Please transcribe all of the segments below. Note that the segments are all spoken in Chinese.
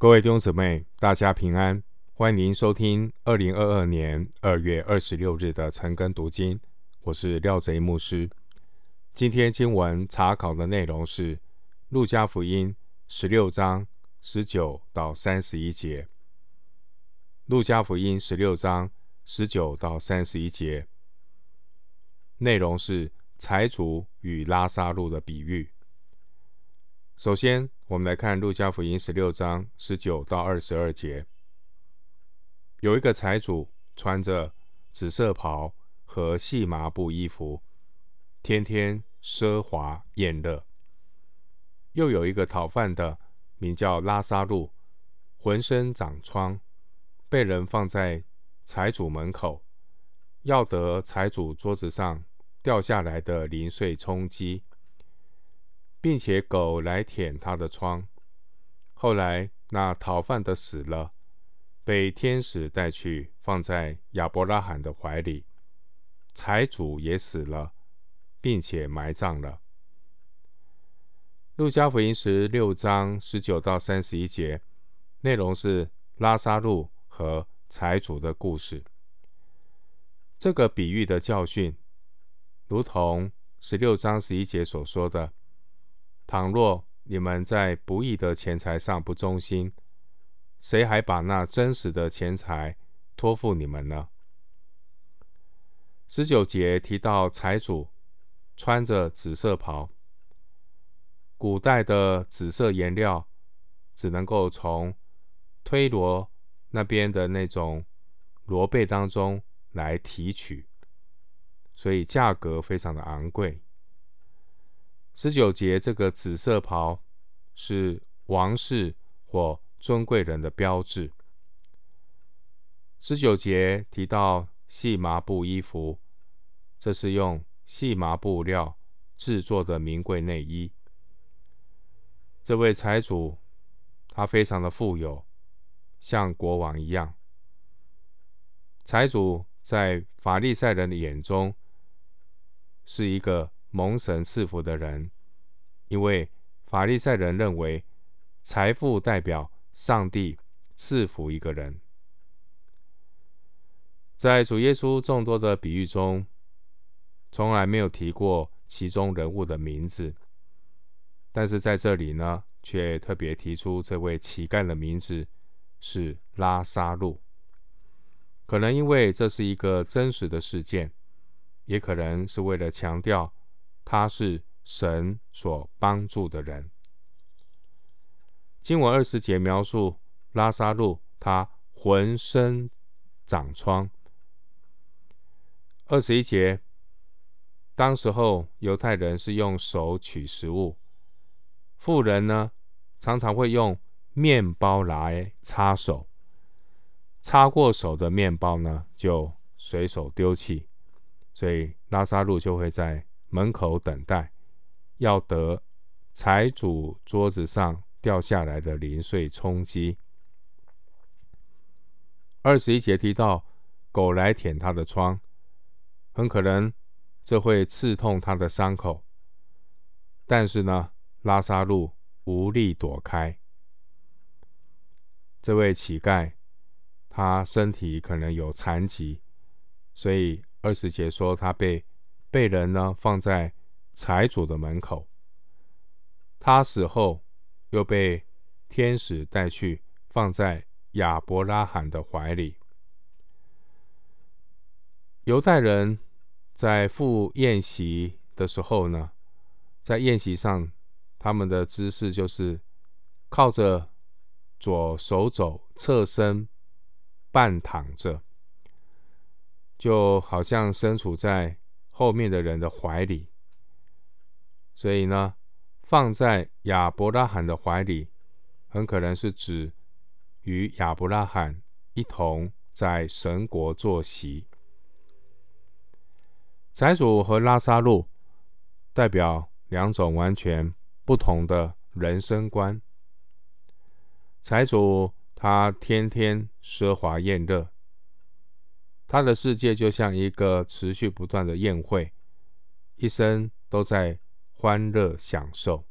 各位弟兄姊妹，大家平安，欢迎您收听二零二二年二月二十六日的晨更读经。我是廖贼牧师。今天经文查考的内容是《路加福音》十六章十九到三十一节。《路加福音》十六章十九到三十一节，内容是财主与拉撒路的比喻。首先，我们来看《路加福音》十六章十九到二十二节。有一个财主穿着紫色袍和细麻布衣服，天天奢华宴乐。又有一个讨饭的，名叫拉撒路，浑身长疮，被人放在财主门口，要得财主桌子上掉下来的零碎充饥。并且狗来舔他的疮。后来那讨饭的死了，被天使带去放在亚伯拉罕的怀里。财主也死了，并且埋葬了。路加福音十六章十九到三十一节，内容是拉撒路和财主的故事。这个比喻的教训，如同十六章十一节所说的。倘若你们在不义的钱财上不忠心，谁还把那真实的钱财托付你们呢？十九节提到财主穿着紫色袍，古代的紫色颜料只能够从推罗那边的那种罗贝当中来提取，所以价格非常的昂贵。十九节，这个紫色袍是王室或尊贵人的标志。十九节提到细麻布衣服，这是用细麻布料制作的名贵内衣。这位财主他非常的富有，像国王一样。财主在法利赛人的眼中是一个。蒙神赐福的人，因为法利赛人认为财富代表上帝赐福一个人。在主耶稣众多的比喻中，从来没有提过其中人物的名字，但是在这里呢，却特别提出这位乞丐的名字是拉撒路。可能因为这是一个真实的事件，也可能是为了强调。他是神所帮助的人。经文二十节描述拉撒路，他浑身长疮。二十一节，当时候犹太人是用手取食物，富人呢常常会用面包来擦手，擦过手的面包呢就随手丢弃，所以拉撒路就会在。门口等待，要得财主桌子上掉下来的零碎充饥。二十一节提到狗来舔他的疮，很可能这会刺痛他的伤口，但是呢，拉撒路无力躲开。这位乞丐，他身体可能有残疾，所以二十节说他被。被人呢放在财主的门口，他死后又被天使带去放在亚伯拉罕的怀里。犹太人在赴宴席的时候呢，在宴席上，他们的姿势就是靠着左手肘，侧身半躺着，就好像身处在。后面的人的怀里，所以呢，放在亚伯拉罕的怀里，很可能是指与亚伯拉罕一同在神国坐席。财主和拉撒路代表两种完全不同的人生观。财主他天天奢华宴乐。他的世界就像一个持续不断的宴会，一生都在欢乐享受。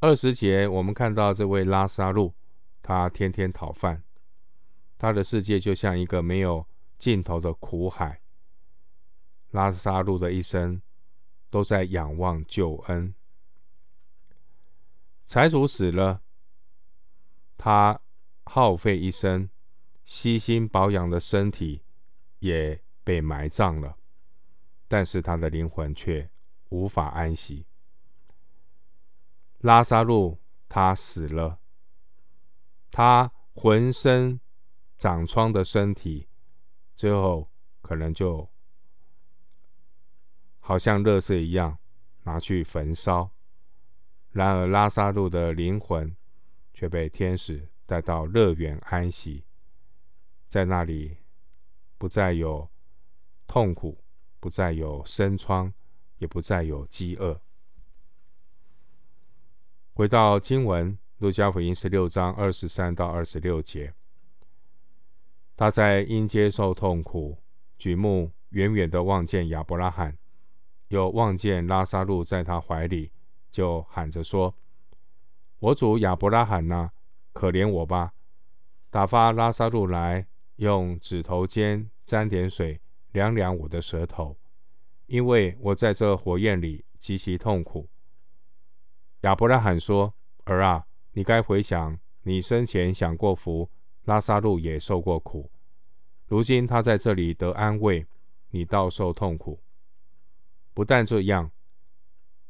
二十节，我们看到这位拉萨路，他天天讨饭，他的世界就像一个没有尽头的苦海。拉萨路的一生都在仰望救恩。财主死了，他耗费一生，悉心保养的身体也被埋葬了，但是他的灵魂却无法安息。拉萨路他死了，他浑身长疮的身体，最后可能就好像垃圾一样拿去焚烧。然而拉萨路的灵魂却被天使带到乐园安息，在那里不再有痛苦，不再有生疮，也不再有饥饿。回到经文，路加福音十六章二十三到二十六节，他在因接受痛苦，举目远远的望见亚伯拉罕，又望见拉撒路在他怀里，就喊着说：“我主亚伯拉罕呐，可怜我吧，打发拉撒路来，用指头尖沾点水，凉凉我的舌头，因为我在这火焰里极其痛苦。”亚伯拉罕说：“儿啊，你该回想你生前享过福，拉撒路也受过苦。如今他在这里得安慰，你倒受痛苦。不但这样，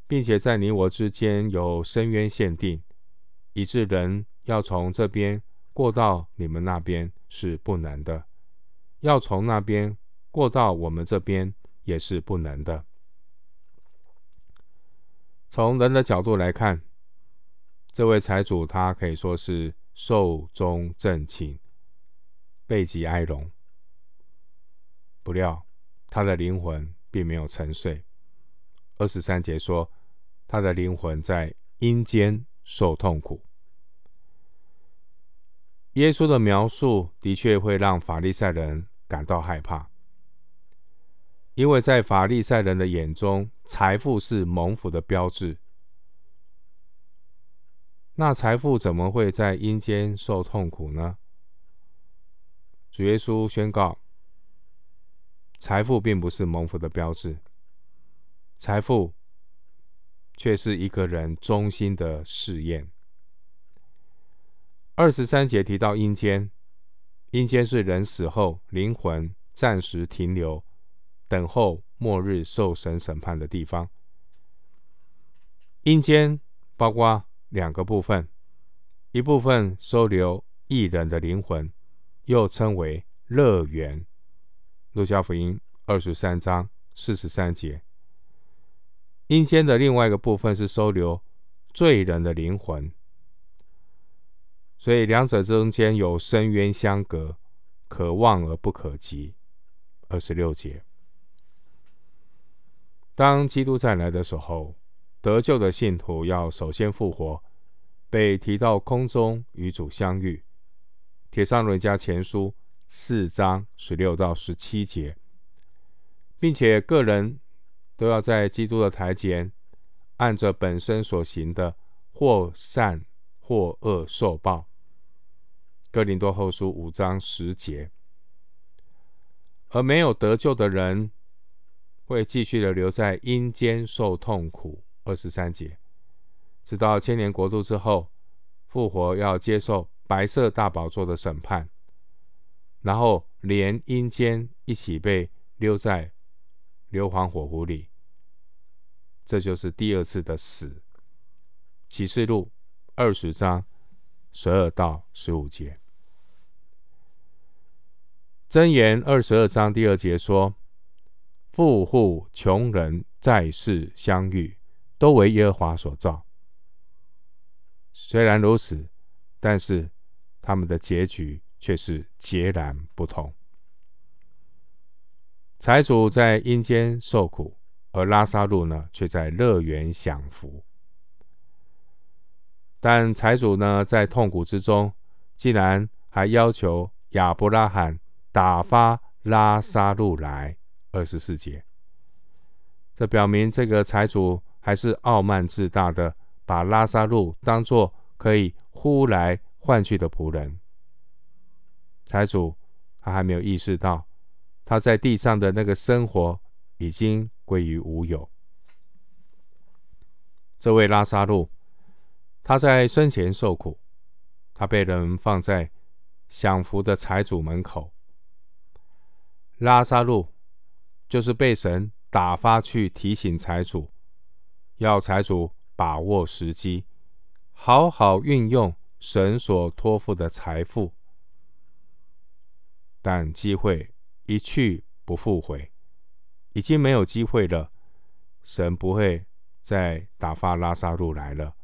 并且在你我之间有深渊限定，以致人要从这边过到你们那边是不能的，要从那边过到我们这边也是不能的。”从人的角度来看，这位财主他可以说是寿终正寝，备极哀荣。不料他的灵魂并没有沉睡。二十三节说，他的灵魂在阴间受痛苦。耶稣的描述的确会让法利赛人感到害怕。因为在法利赛人的眼中，财富是蒙福的标志。那财富怎么会在阴间受痛苦呢？主耶稣宣告，财富并不是蒙福的标志，财富却是一个人忠心的试验。二十三节提到阴间，阴间是人死后灵魂暂时停留。等候末日受神审判的地方。阴间包括两个部分，一部分收留义人的灵魂，又称为乐园。路加福音二十三章四十三节。阴间的另外一个部分是收留罪人的灵魂，所以两者中间有深渊相隔，可望而不可及。二十六节。当基督再来的时候，得救的信徒要首先复活，被提到空中与主相遇。帖撒罗尼迦前书四章十六到十七节，并且个人都要在基督的台前，按着本身所行的，或善或恶受报。哥林多后书五章十节，而没有得救的人。会继续的留在阴间受痛苦。二十三节，直到千年国度之后复活，要接受白色大宝座的审判，然后连阴间一起被丢在硫磺火湖里。这就是第二次的死。启示录二十章十二到十五节，箴言二十二章第二节说。富户穷人在世相遇，都为耶和华所造。虽然如此，但是他们的结局却是截然不同。财主在阴间受苦，而拉撒路呢，却在乐园享福。但财主呢，在痛苦之中，竟然还要求亚伯拉罕打发拉撒路来。二十四节，这表明这个财主还是傲慢自大的，把拉萨路当作可以呼来唤去的仆人。财主他还没有意识到，他在地上的那个生活已经归于无有。这位拉萨路，他在生前受苦，他被人放在享福的财主门口。拉萨路就是被神打发去提醒财主，要财主把握时机，好好运用神所托付的财富。但机会一去不复回，已经没有机会了。神不会再打发拉萨路来了，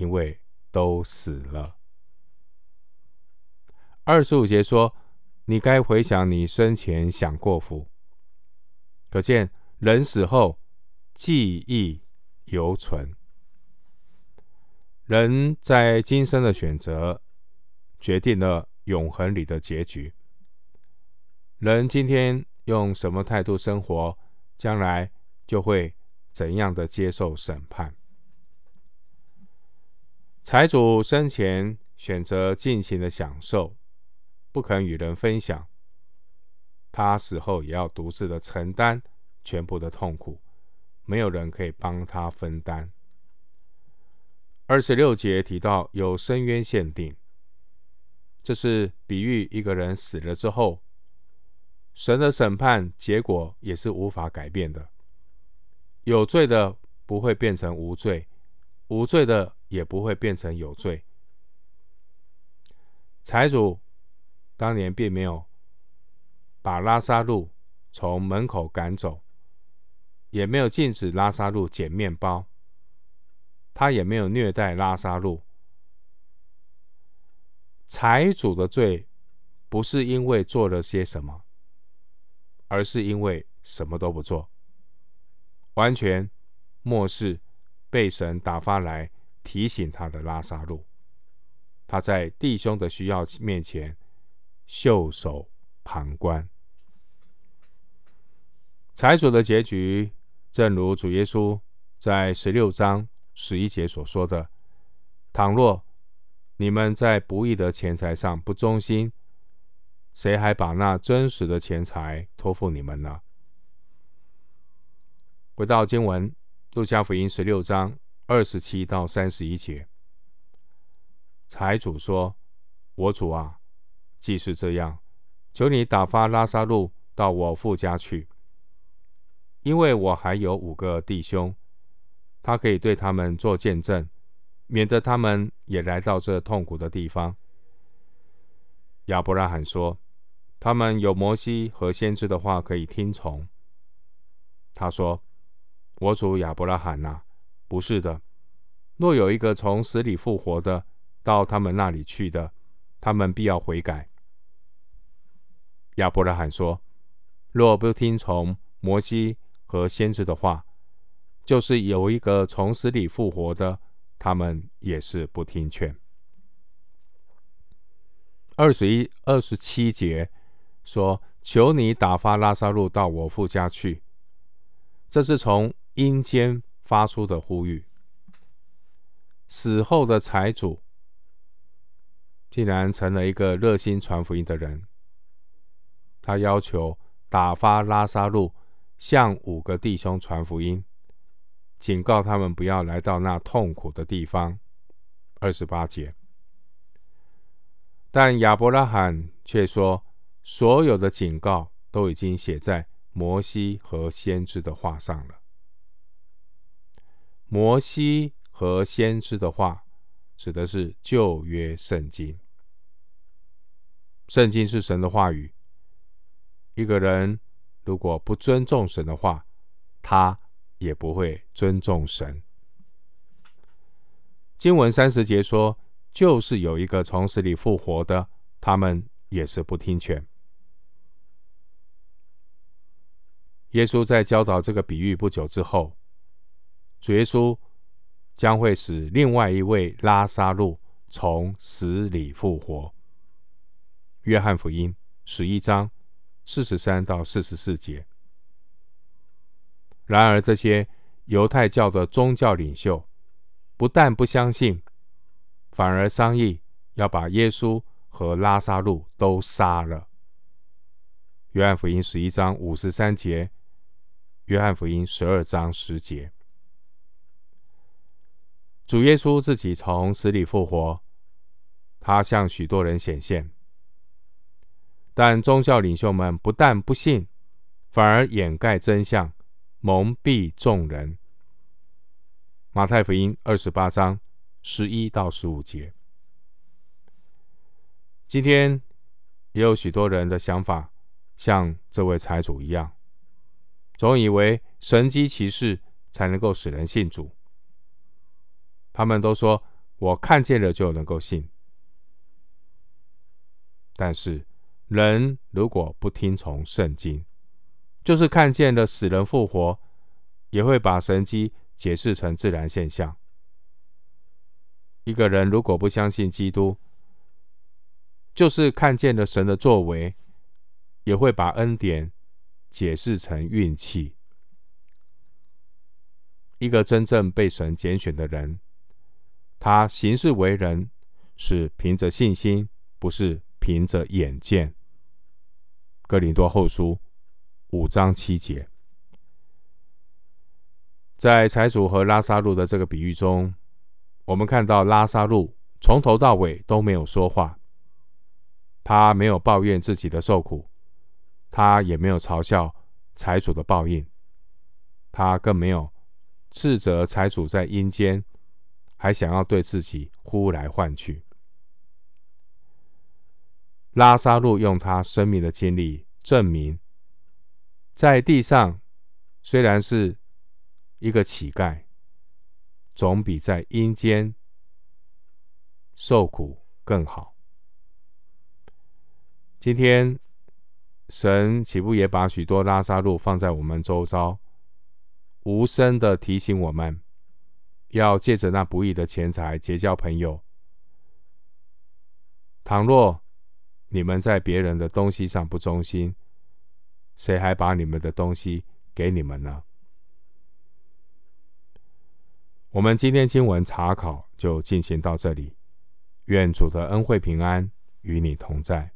因为都死了。二十五节说：“你该回想你生前享过福。”可见人死后记忆犹存。人在今生的选择，决定了永恒里的结局。人今天用什么态度生活，将来就会怎样的接受审判。财主生前选择尽情的享受，不肯与人分享，他死后也要独自的承担全部的痛苦，没有人可以帮他分担。二十六节提到有深渊限定，这是比喻一个人死了之后。神的审判结果也是无法改变的。有罪的不会变成无罪，无罪的也不会变成有罪。财主当年并没有把拉撒路从门口赶走，也没有禁止拉撒路捡面包，他也没有虐待拉撒路。财主的罪不是因为做了些什么。而是因为什么都不做，完全漠视被神打发来提醒他的拉萨路，他在弟兄的需要面前袖手旁观。财主的结局，正如主耶稣在十六章十一节所说的：“倘若你们在不义的钱财上不忠心。”谁还把那真实的钱财托付你们呢？回到经文，路加福音十六章二十七到三十一节，财主说：“我主啊，既是这样，求你打发拉撒路到我父家去，因为我还有五个弟兄，他可以对他们做见证，免得他们也来到这痛苦的地方。”亚伯拉罕说：“他们有摩西和先知的话可以听从。”他说：“我主亚伯拉罕呐，不是的。若有一个从死里复活的到他们那里去的，他们必要悔改。”亚伯拉罕说：“若不听从摩西和先知的话，就是有一个从死里复活的，他们也是不听劝。”二十一、二十七节说：“求你打发拉撒路到我父家去。”这是从阴间发出的呼吁。死后的财主竟然成了一个热心传福音的人。他要求打发拉撒路向五个弟兄传福音，警告他们不要来到那痛苦的地方。二十八节。但亚伯拉罕却说：“所有的警告都已经写在摩西和先知的话上了。摩西和先知的话，指的是旧约圣经。圣经是神的话语。一个人如果不尊重神的话，他也不会尊重神。经文三十节说。”就是有一个从死里复活的，他们也是不听劝。耶稣在教导这个比喻不久之后，主耶稣将会使另外一位拉撒路从死里复活。约翰福音十一章四十三到四十四节。然而，这些犹太教的宗教领袖不但不相信，反而商议要把耶稣和拉撒路都杀了。约翰福音十一章五十三节，约翰福音十二章十节。主耶稣自己从死里复活，他向许多人显现，但宗教领袖们不但不信，反而掩盖真相，蒙蔽众人。马太福音二十八章十一到十五节。今天也有许多人的想法。像这位财主一样，总以为神迹奇事才能够使人信主。他们都说：“我看见了就能够信。”但是，人如果不听从圣经，就是看见了死人复活，也会把神迹解释成自然现象。一个人如果不相信基督，就是看见了神的作为。也会把恩典解释成运气。一个真正被神拣选的人，他行事为人是凭着信心，不是凭着眼见。哥林多后书五章七节，在财主和拉撒路的这个比喻中，我们看到拉撒路从头到尾都没有说话，他没有抱怨自己的受苦。他也没有嘲笑财主的报应，他更没有斥责财主在阴间，还想要对自己呼来唤去。拉撒路用他生命的经历证明，在地上虽然是一个乞丐，总比在阴间受苦更好。今天。神岂不也把许多拉撒路放在我们周遭，无声的提醒我们，要借着那不义的钱财结交朋友。倘若你们在别人的东西上不忠心，谁还把你们的东西给你们呢？我们今天经文查考就进行到这里，愿主的恩惠平安与你同在。